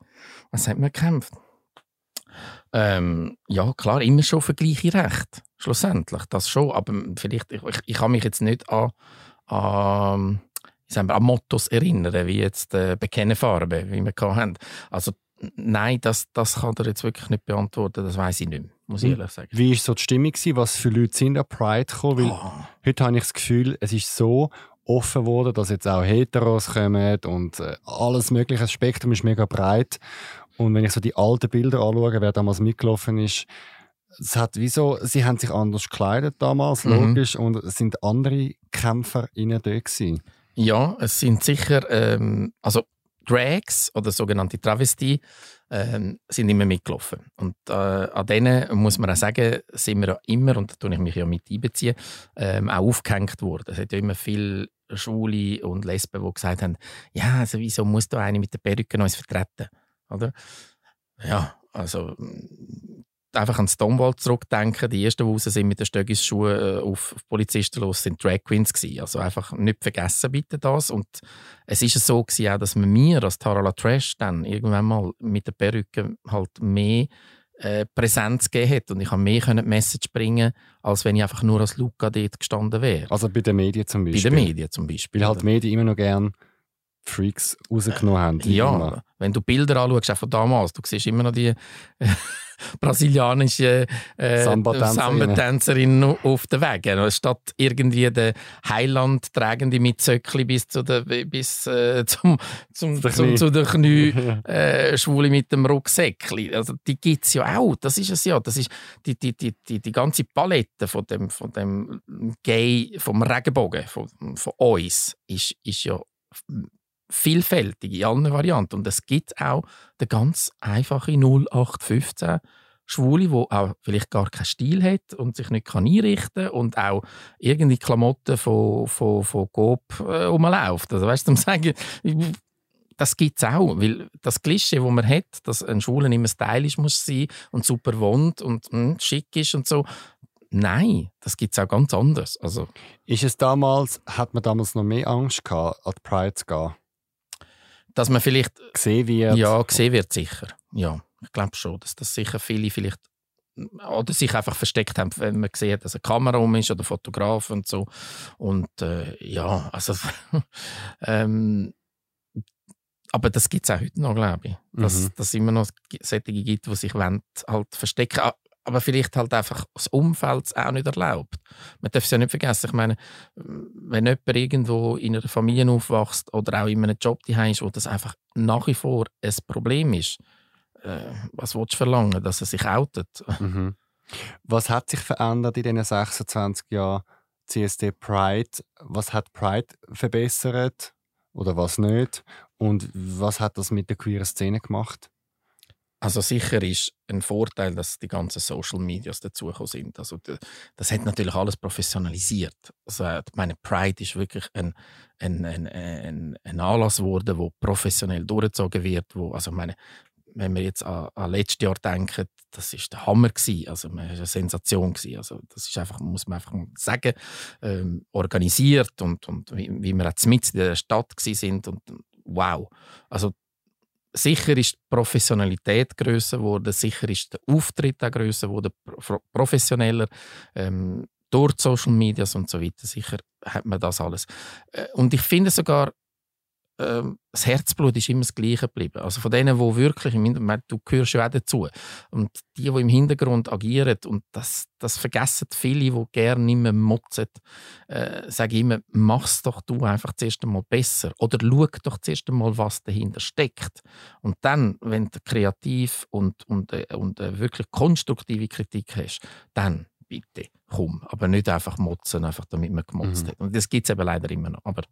Was hat man gekämpft? Ähm, ja, klar, immer schon für gleiche Recht. Schlussendlich, das schon. Aber vielleicht, ich, ich, ich kann mich jetzt nicht an, an, sagen wir, an Mottos erinnern, wie jetzt äh, Bekenne Farbe, wie wir hatten. Also nein, das, das kann er jetzt wirklich nicht beantworten, das weiß ich nicht mehr, muss ich hm. ehrlich sagen. Wie war so die Stimmung? Was für Leute sind an Pride gekommen? Weil oh. Heute habe ich das Gefühl, es ist so offen geworden, dass jetzt auch Heteros kommen und äh, alles mögliche. Das Spektrum ist mega breit. Und wenn ich so die alten Bilder anschaue, wer damals mitgelaufen ist, es hat wieso, sie haben sich anders gekleidet damals, mhm. logisch, und es sind andere Kämpfer innen gewesen. Ja, es sind sicher, ähm, also Drags oder sogenannte Travestie ähm, sind immer mitgelaufen. Und äh, an denen muss man auch sagen, sind wir ja immer, und da tue ich mich ja mit einbeziehen, ähm, auch aufgehängt worden. Es hat ja immer viele Schwule und Lesben, die gesagt haben, ja, also wieso muss da eine mit der Perücke uns vertreten? Oder? Ja, also einfach an Stonewall zurückdenken. Die ersten, die raus sind mit den Stöckisschuhen äh, auf, auf Polizisten los, sind Drag Queens gewesen. Also einfach nicht vergessen bitte das. Und es ist so gewesen, auch, dass man mir als Tarala Trash dann irgendwann mal mit der Perücke halt mehr äh, Präsenz gegeben hat und ich habe mehr können Message bringen als wenn ich einfach nur als Luca dort gestanden wäre. Also bei den Medien zum Beispiel? Bei den Medien zum Beispiel. Weil halt die Medien immer noch gerne Freaks rausgenommen haben. Ja, immer. wenn du Bilder anschaust, auch von damals, du siehst immer noch die äh, (laughs) brasilianische äh, Samba-Tänzerin auf den Wegen. Statt irgendwie der Heiland tragende mit Zöckli bis, zu der, bis äh, zum, zum, zum, zu der Knie (laughs) äh, Schwule mit dem Rucksäckli. Also, die gibt es ja auch. Das ist es ja. Das ist die, die, die, die, die ganze Palette von dem, von dem Gay, vom Regenbogen, von, von uns, ist, ist ja vielfältig in allen Varianten. Und es gibt auch den ganz einfachen 0815 Schwule, wo auch vielleicht gar keinen Stil hat und sich nicht kann einrichten und auch irgendeine Klamotten von, von, von Coop äh, rumläuft. Also weißt du, sagen, das gibt es auch, weil das Klischee, das man hat, dass ein Schwuler immer stylisch muss sein und super wohnt und mh, hm, schick ist und so, Nein, das gibt es auch ganz anders. Also, ist es damals, hat man damals noch mehr Angst gehabt, an die Pride zu gehen? Dass man vielleicht gesehen wird. Ja, gesehen wird sicher. Ja, ich glaube schon, dass das sicher viele vielleicht oder sich einfach versteckt haben, wenn man sieht, dass eine Kamera um ist oder Fotograf und so. Und äh, ja, also (laughs) ähm, aber das gibt es auch heute noch, glaube ich. Dass mhm. es immer noch solche gibt, die sich wollen, halt verstecken aber vielleicht halt einfach das Umfeld auch nicht erlaubt. Man darf es ja nicht vergessen. Ich meine, wenn jemand irgendwo in einer Familie aufwächst oder auch in einem Job ist, wo das einfach nach wie vor ein Problem ist, äh, was willst du verlangen, dass er sich outet? (laughs) Mhm. Was hat sich verändert in diesen 26 Jahren CSD Pride? Was hat Pride verbessert oder was nicht? Und was hat das mit der queeren Szene gemacht? Also sicher ist ein Vorteil, dass die ganzen Social Medias dazugekommen sind. Also das hat natürlich alles professionalisiert. Also meine Pride ist wirklich ein, ein, ein, ein, Anlass geworden, wo professionell durchgezogen wird. Wo, also meine, wenn wir jetzt an, an letztes Jahr denken, das ist der Hammer gewesen. Also war eine Sensation gewesen. Also das ist einfach, muss man einfach sagen, ähm, organisiert und, und wie, wie wir jetzt mit in der Stadt sind und wow. Also sicher ist die Professionalität größer geworden, sicher ist der Auftritt auch größer geworden, professioneller. Ähm, durch Social Medias und so weiter. Sicher hat man das alles. Äh, und ich finde sogar, ähm, das Herzblut ist immer das gleiche geblieben. Also von denen, die wirklich Hintergrund, du gehörst ja auch dazu. Und die, die im Hintergrund agieren, und das, das vergessen viele, die gerne mehr motzen, äh, sage ich immer, mach's doch du einfach zuerst einmal besser. Oder schau doch zuerst einmal, was dahinter steckt. Und dann, wenn du kreativ und, und, äh, und äh, wirklich konstruktive Kritik hast, dann bitte komm. Aber nicht einfach motzen, einfach damit man gemotzt Mhm. hat. Und das gibt es eben leider immer noch. Aber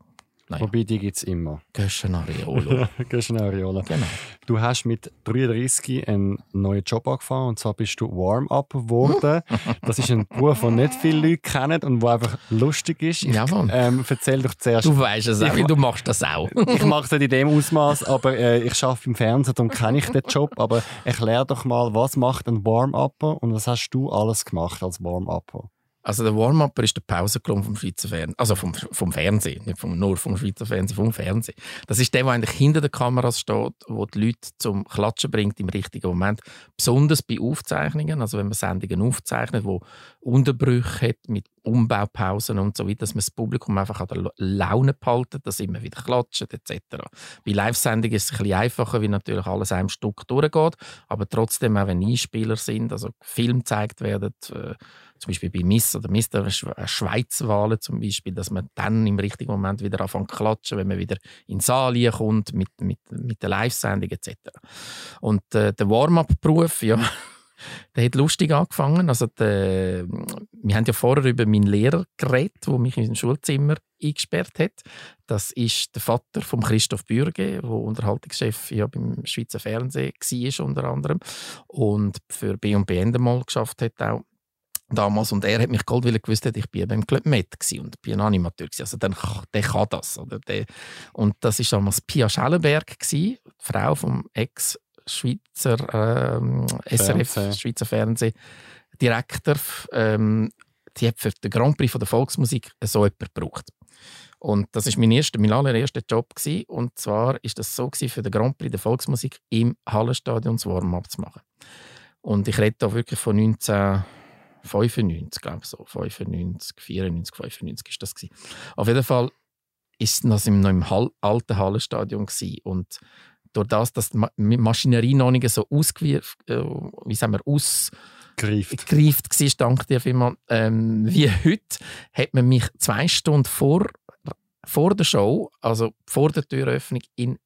naja, Wobei, die gibt es immer. Göschen Areolo. Gehst du Ariola. (laughs) genau. Du hast mit 33 einen neuen Job angefangen und zwar bist du Warm-up geworden. (laughs) Das ist ein Beruf, den nicht viele Leute kennen und der einfach lustig ist. Ich, Jawohl. ähm, erzähl doch zuerst. Du weißt es auch, Ich- du machst das auch. (laughs) ich mache es nicht in dem Ausmaß, aber äh, ich arbeite im Fernsehen, darum kenne ich den Job. Aber erklär doch mal, was macht ein Warm-Upper und was hast du alles gemacht als Warm-Upper? Also der Warm-Upper ist der Pausenklon vom Schweizer Fernsehen. Also vom, vom Fernsehen, nicht vom, nur vom Schweizer Fernsehen, vom Fernsehen. Das ist der, der eigentlich hinter den Kameras steht, wo die Leute zum Klatschen bringt im richtigen Moment. Besonders bei Aufzeichnungen, also wenn man Sendungen aufzeichnet, wo Unterbrüche hat mit Umbaupausen und so weiter, dass man das Publikum einfach an der Laune behalten, dass immer wieder klatscht etc. Bei Live-Sendungen ist es ein bisschen einfacher, weil natürlich alles einem Stück durchgeht, aber trotzdem auch wenn Einspieler sind, also Filme gezeigt werden, äh, zum Beispiel bei Miss oder Mister Schweizwahlen zum Beispiel, dass man dann im richtigen Moment wieder anfängt zu klatschen, wenn man wieder in Saal kommt mit, mit, mit der Live-Sendung etc. Und äh, der Warm-up-Beruf, ja, (laughs) der hat lustig angefangen. Also der, wir haben ja vorher über meinen Lehrer geredet, der mich in ein Schulzimmer eingesperrt hat. Das ist der Vater von Christoph Bürge, der Unterhaltungschef ja beim Schweizer Fernsehen war unter anderem und für B&B Endemol geschafft hat auch damals und er hat mich geholt, weil er gewusst hat, ich bin beim Club Med und bin ein Animateur gsi. Also dann, der kann das. Oder? Der, und das ist damals Pia Schellenberg die Frau vom Ex Schweizer ähm, SRF Fernsehen. Schweizer Fernsehdirektor. Ähm, die hat für den Grand Prix von der Volksmusik so jemanden gebraucht. Und das ist mein erster, mein allererster Job gsi. Und zwar ist das so gsi für den Grand Prix der Volksmusik im Hallenstadion das Warm-up zu machen. Und ich rede da wirklich von 1995, glaube ich so. 95, 94, 95 ist das. Gewesen. Auf jeden Fall ist das im, noch im Hall, alten Hallenstadion gewesen. Und durch das, dass die Ma Maschinerie noch nicht so ausgewirft, äh, wie sagen wir, ausgereift Greift. war, dank dir vielmals, ähm, wie heute, hat man mich zwei Stunden vor, vor der Show, also vor der Türöffnung, in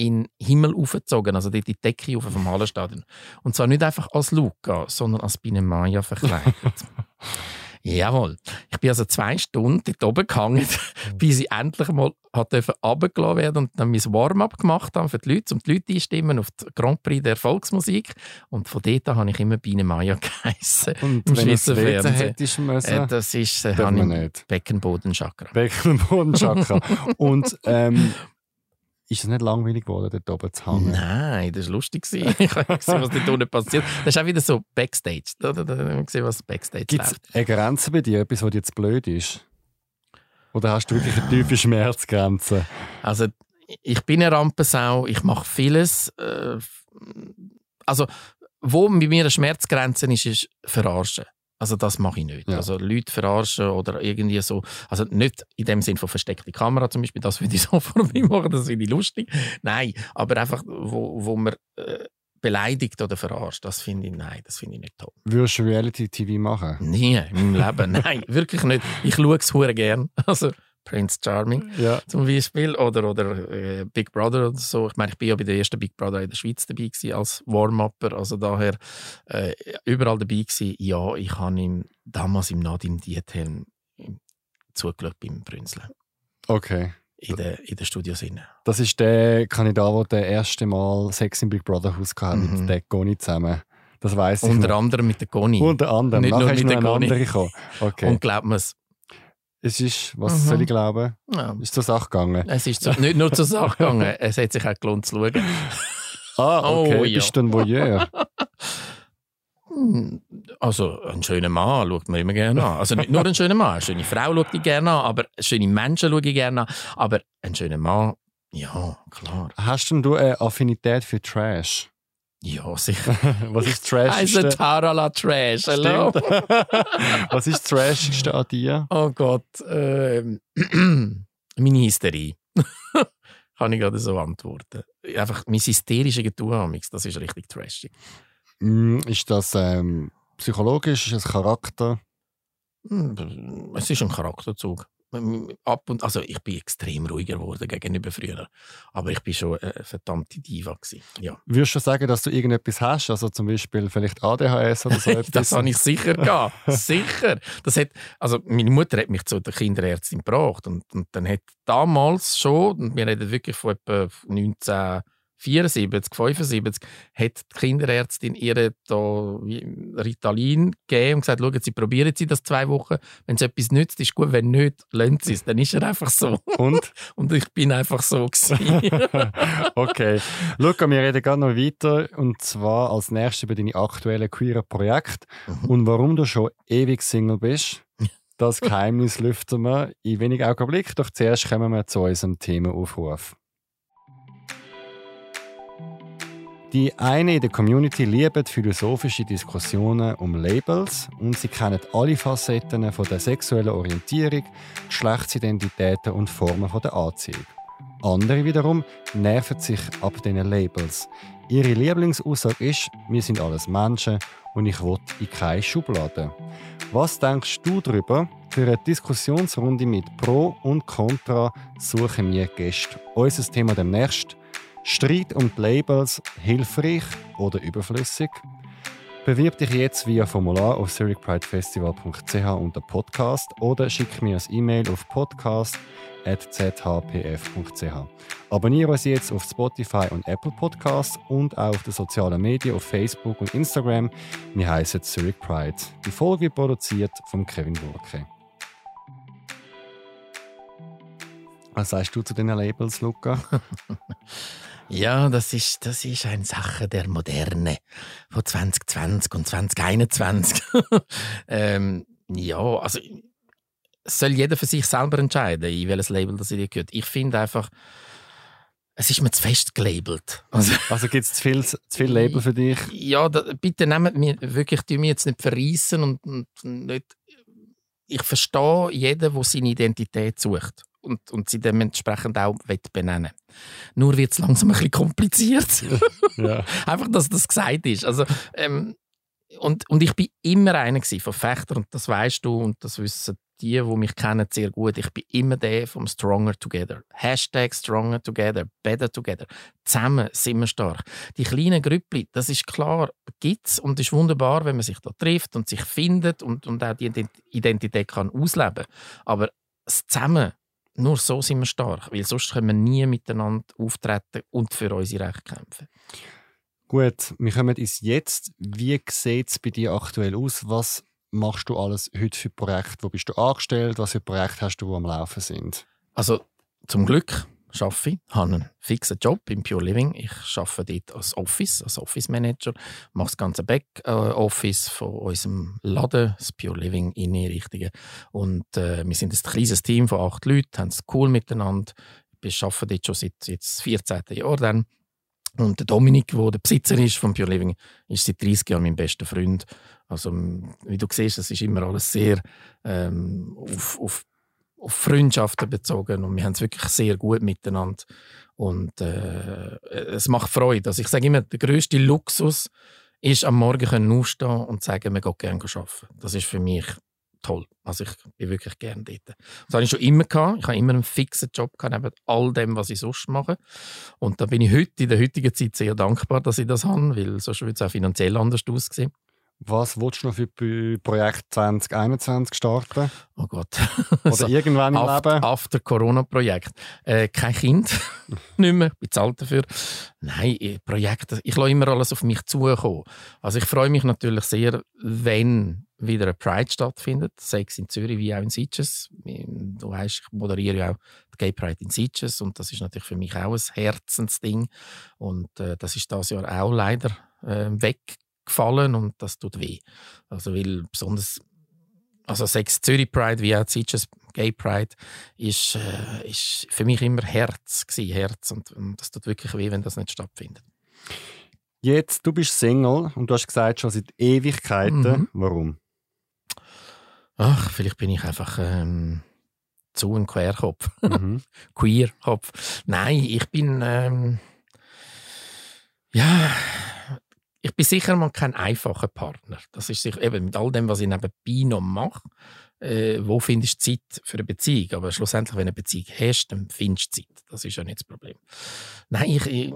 in den Himmel aufgezogen, also dort in die Decke auf vom Hallenstadion. Und zwar nicht einfach als Luca, sondern als Biene Maya verkleidet. (laughs) Jawohl. Ich bin also zwei Stunden dort oben gehangen, (laughs) bis ich endlich mal runtergelassen werden und dann mein Warm-up gemacht haben für die Leute, um die Leute einstimmen auf den Grand Prix der Volksmusik. Und von dort an habe ich immer Biene Maya (laughs) geheissen. Und Im wenn Schweizer Fernsehen. hättest müssen, Äh, das ist äh, habe. Beckenboden-Chakra. Beckenbodenchakra. Und ähm, ist es nicht langweilig geworden, dort oben zu hängen? Nein, das war lustig. (laughs) Ich habe gesehen, was dort unten passiert. Das ist auch wieder so Backstage. Da, da, da haben wir gesehen, was Backstage Gibt es eine Grenze bei dir, etwas, was dir jetzt blöd ist? Oder hast du wirklich eine tiefe Schmerzgrenze? Also, ich bin eine Rampensau, ich mache vieles. Äh, also, wo bei mir eine Schmerzgrenze ist, ist verarschen. Also das mache ich nicht. Ja. Also Leute verarschen oder irgendwie so, also nicht in dem Sinn von versteckte Kamera zum Beispiel, das würde ich (laughs) so vorbei machen, das finde ich lustig. Nein, aber einfach, wo, wo man äh, beleidigt oder verarscht, das finde ich, nein, das finde ich nicht toll. Würdest du Reality-TV machen? Nie in meinem Leben, nein, (laughs) wirklich nicht. Ich schaue es hure gern. Also Prince Charming Ja. zum Beispiel oder, oder äh, Big Brother oder so. Ich meine, ich bin ja bei der ersten Big Brother in der Schweiz dabei gewesen, als Warm-Upper, also daher äh, überall dabei gewesen. Ja, ich habe ihm damals im Nadim Diethelm zugeschaut beim Brünseln Okay. in der, in der Studios. Rein. Das ist der Kandidat, der das erste Mal Sex im Big Brother Haus hatte, Mhm. mit der Goni zusammen. Das weiß ich Unter anderem mit der Conny. Unter anderem. Nicht nur Nachher ist mit der Goni. Okay. Und glaubt man es? Es ist, was Mhm. soll ich glauben? Ja. Ist zur Sache gegangen. Es ist zu, nicht nur zur Sache gegangen, es hat sich auch gelohnt zu schauen. Ah, okay. Oh, ja. Bist du ein Voyeur? Hm, Also, einen schönen Mann schaut man immer gerne an. Also nicht nur einen schönen Mann, eine schöne Frau schaue ich gerne an, aber schöne Menschen schaue ich gerne an. Aber einen schönen Mann, ja, klar. Hast denn du eine Affinität für Trash? Ja, sicher. (laughs) Was ist Trash? Also Tarala Trash, hallo? (laughs) Was ist Trashigste an dir? Oh Gott, ähm, (clears throat) meine Hysterie. (laughs) kann ich gerade so antworten. Einfach mein hysterisches Getue, das ist richtig trashig. Mm, ist das ähm, psychologisch? Ist es Charakter? Hm, es ist ein Charakterzug ab und also ich bin extrem ruhiger geworden gegenüber früher, aber ich bin schon eine verdammte Diva gewesen. Ja. Würdest du sagen, dass du irgendetwas hast, also zum Beispiel vielleicht ADHS oder so (laughs) etwas? das habe ich sicher gehabt, (laughs) sicher. Das hat, also meine Mutter hat mich zu der Kinderärztin gebracht und, und dann hat damals schon, und wir reden wirklich von etwa 19 74, 75, hat die Kinderärztin ihr da Ritalin gegeben und gesagt, schauen Sie, probieren Sie das zwei Wochen. Wenn es etwas nützt, ist gut. Wenn nicht, lassen Sie es. Dann ist er einfach so. Und? (laughs) und ich bin einfach so (laughs) okay. Luca, wir reden gerade noch weiter und zwar als nächstes über deine aktuellen queeren Projekte mhm. und warum du schon ewig Single bist. Das Geheimnis lüften wir in wenigen Augenblicken. Doch zuerst kommen wir zu unserem Themaaufruf. Die eine in der Community lieben philosophische Diskussionen um Labels und sie kennen alle Facetten von der sexuellen Orientierung, Geschlechtsidentitäten und Formen der Anziehung. Andere wiederum nerven sich ab diesen Labels. Ihre Lieblingsaussage ist, wir sind alles Menschen und ich will in keine Schublade. Was denkst du darüber? Für eine Diskussionsrunde mit Pro und Contra suchen wir Gäste. Unser Thema demnächst Streit die Labels hilfreich oder überflüssig? Bewirb dich jetzt via Formular auf zurichpridefestival.ch unter Podcast oder schick mir ein E-Mail auf podcast.zhpf.ch. Abonniere uns jetzt auf Spotify und Apple Podcasts und auch auf den sozialen Medien auf Facebook und Instagram. Wir heißen Zurich Pride. Die Folge wird produziert von Kevin Burke. Was sagst du zu den Labels, Luca? (laughs) Ja, das ist, das ist eine Sache der Moderne von 2020 und 2021. (laughs) ähm, ja, also soll jeder für sich selber entscheiden, in welches Label das ihr gehört. Ich finde einfach, es ist mir zu fest gelabelt. Also, also gibt es zu viel, zu viel Label für dich? Ja, da, bitte nehmt mir wirklich, die mich jetzt nicht verreissen und, und nicht. Ich verstehe jeden, der seine Identität sucht und, und sie dementsprechend auch benennen Nur wird es langsam ein bisschen kompliziert. (laughs) ja. Einfach, dass das gesagt ist. Also, ähm, und, und ich bin immer einer von Fechter und das weißt du und das wissen die, die mich kennen, sehr gut. Ich bin immer der vom Stronger Together. Hashtag Stronger Together, Better Together. Zusammen sind wir stark. Die kleinen Grüppli, das ist klar, gibt es und ist wunderbar, wenn man sich da trifft und sich findet und, und auch die Identität kann ausleben. Aber das Zusammen nur so sind wir stark, weil sonst können wir nie miteinander auftreten und für unsere Rechte kämpfen. Gut, wir kommen ins Jetzt. Wie sieht es bei dir aktuell aus? Was machst du alles heute für Projekte? Wo bist du angestellt? Was für Projekte hast du, die am Laufen sind? Also zum Glück arbeite ich, habe einen fixen Job im Pure Living. Ich arbeite dort als Office, als Office Manager, mache das ganze Backoffice von unserem Laden, das Pure Living Innenrichtungen. Und äh, wir sind ein kleines Team von acht Leuten, haben es cool miteinander. Wir arbeiten dort schon seit jetzt 14. Jahr dann. Und der Dominik, der der Besitzer ist von Pure Living, ist seit 30 Jahren mein bester Freund. Also, wie du siehst, es ist immer alles sehr ähm, auf, auf auf Freundschaften bezogen und wir haben es wirklich sehr gut miteinander und äh, es macht Freude. Also ich sage immer, der größte Luxus ist am Morgen können aufstehen und sagen, wir gehen gerne arbeiten. Das ist für mich toll. Also ich bin wirklich gerne dort. Das habe ich schon immer gehabt. Ich habe immer einen fixen Job gehabt, neben all dem, was ich sonst mache. Und da bin ich heute, in der heutigen Zeit sehr dankbar, dass ich das habe, weil sonst würde es auch finanziell anders aussehen. Was willst du noch für Projekt 2021 starten? Oh Gott. (laughs) Oder irgendwann im after, Leben? After Corona-Projekt. Äh, kein Kind. (laughs) nicht mehr. Ich bin dafür. Nein, Projekte. Ich lasse immer alles auf mich zukommen. Also ich freue mich natürlich sehr, wenn wieder ein Pride stattfindet, sei es in Zürich wie auch in Sitges. Du weißt, ich moderiere ja auch die Gay Pride in Sitges und das ist natürlich für mich auch ein Herzensding. Und äh, das ist das Jahr auch leider äh, weg gefallen und das tut weh. Also weil besonders also sechs Zürich Pride wie auch Zitches Gay Pride ist, äh, ist für mich immer Herz gewesen, Herz und, und das tut wirklich weh, wenn das nicht stattfindet. Jetzt, du bist Single und du hast gesagt, schon seit Ewigkeiten. Mhm. Warum? Ach, vielleicht bin ich einfach ähm, dazu ein Querkopf. Mhm. (laughs) Queerkopf. Nein, ich bin. Ähm, ja. Ich bin sicher mal kein einfacher Partner. Das ist sicher, eben mit all dem, was ich nebenbei noch mache. Äh, wo findest du Zeit für eine Beziehung? Aber schlussendlich, wenn du eine Beziehung hast, dann findest du Zeit. Das ist ja nicht das Problem. Nein, ich, ich,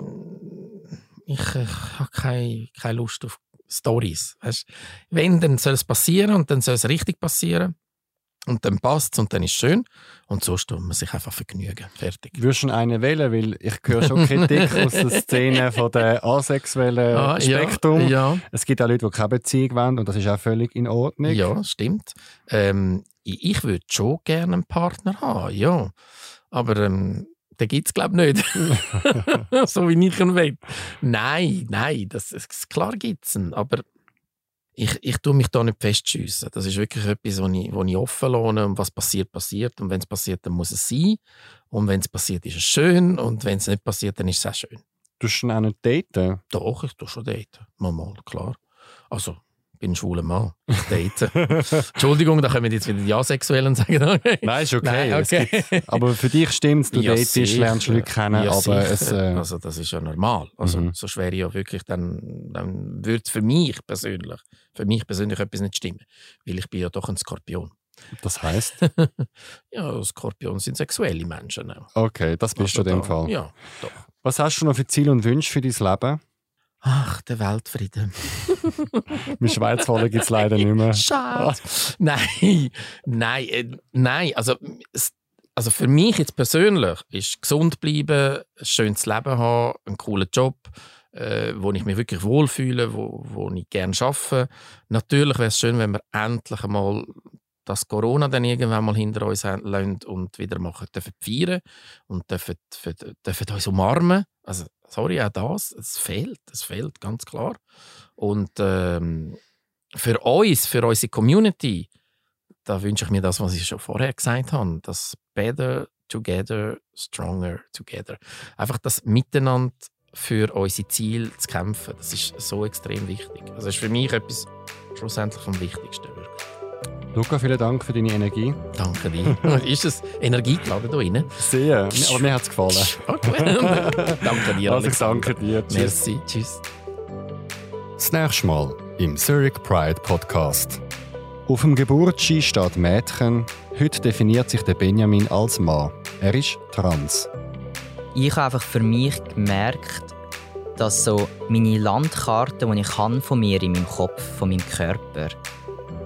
ich, ich habe keine, keine Lust auf Stories. Wenn, dann soll es passieren und dann soll es richtig passieren. Und dann passt es und dann ist es schön. Und so tut man sich einfach vergnügen. Fertig. Würdest du einen wählen? Weil ich höre schon Kritik (laughs) aus der Szene von der asexuellen Ah, ja, Spektrum. Ja, Es gibt auch Leute, die keine Beziehung wollen und das ist auch völlig in Ordnung. ja stimmt. Ähm, ich ich würde schon gerne einen Partner haben, ja. Aber ähm, den gibt es, glaube ich, nicht. (laughs) (laughs) so wie ich ihn will. Nein, nein, das, das, klar gibt es ihn. Aber ich, ich tue mich da nicht festschiessen. Das ist wirklich etwas, wo ich, wo ich offen lasse. Und was passiert, passiert. Und wenn es passiert, dann muss es sein. Und wenn es passiert, ist es schön. Und wenn es nicht passiert, dann ist es auch schön. Du schon auch nicht daten? Doch, ich tue schon daten. Mal, mal, klar. Also, ich bin ein schwuler Mann. Ich date. (laughs) Entschuldigung, da kommen jetzt wieder die Asexuellen und sagen, (laughs) okay. Nein, ist okay. Nein, Es okay. gibt, aber für dich stimmt es, du (laughs) Ja, datest, sicher. lernst Leute kennen, Ja, aber es... Äh, also das ist ja normal. Also Mhm. so schwer ja wirklich, dann, dann würde für mich persönlich, für mich persönlich etwas nicht stimmen, weil ich bin ja doch ein Skorpion. das heißt, (laughs) Ja, Skorpion sind sexuelle Menschen auch. okay, das bist Also du in dem Fall. Ja, doch. Was hast du noch für Ziele und Wünsche für dein Leben? Ach, der Weltfrieden. (laughs) Mit Schweizwollen gibt es leider nicht mehr. Schade. (laughs) nein, nein, äh, nein. Also, also für mich jetzt persönlich ist gesund bleiben, ein schönes Leben haben, einen coolen Job, äh, wo ich mich wirklich wohlfühle, wo, wo ich gerne arbeite. Natürlich wäre es schön, wenn wir endlich einmal das Corona dann irgendwann mal hinter uns lassen und wieder machen dürfen feiern und dürfen, dürfen, dürfen uns umarmen. Also, sorry, auch das, es fehlt, es fehlt, ganz klar. Und ähm, für uns, für unsere Community, da wünsche ich mir das, was ich schon vorher gesagt habe, das Better Together, Stronger Together. Einfach das Miteinander für unsere Ziele zu kämpfen, das ist so extrem wichtig. Also das ist für mich etwas schlussendlich vom Wichtigsten. Wirklich. Luca, vielen Dank für deine Energie. Danke dir. (laughs) ist es energiegeladen hier drin? Sehr. Aber mir hat es gefallen. (laughs) Ah, danke dir, Also Alexander. danke dir. Tschüss. Merci. Tschüss. Das nächste Mal im Zurich Pride Podcast. Auf dem Geburtsschein steht Mädchen. Heute definiert sich der Benjamin als Mann. Er ist trans. ich habe einfach für mich gemerkt, dass so meine Landkarte, die ich habe von mir in meinem Kopf, von meinem Körper,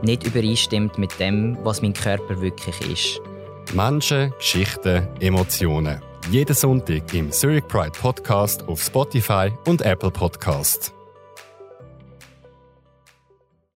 nicht übereinstimmt mit dem, was mein Körper wirklich ist. Menschen, Geschichten, Emotionen. Jeden Sonntag im Zurich Pride Podcast auf Spotify und Apple Podcast.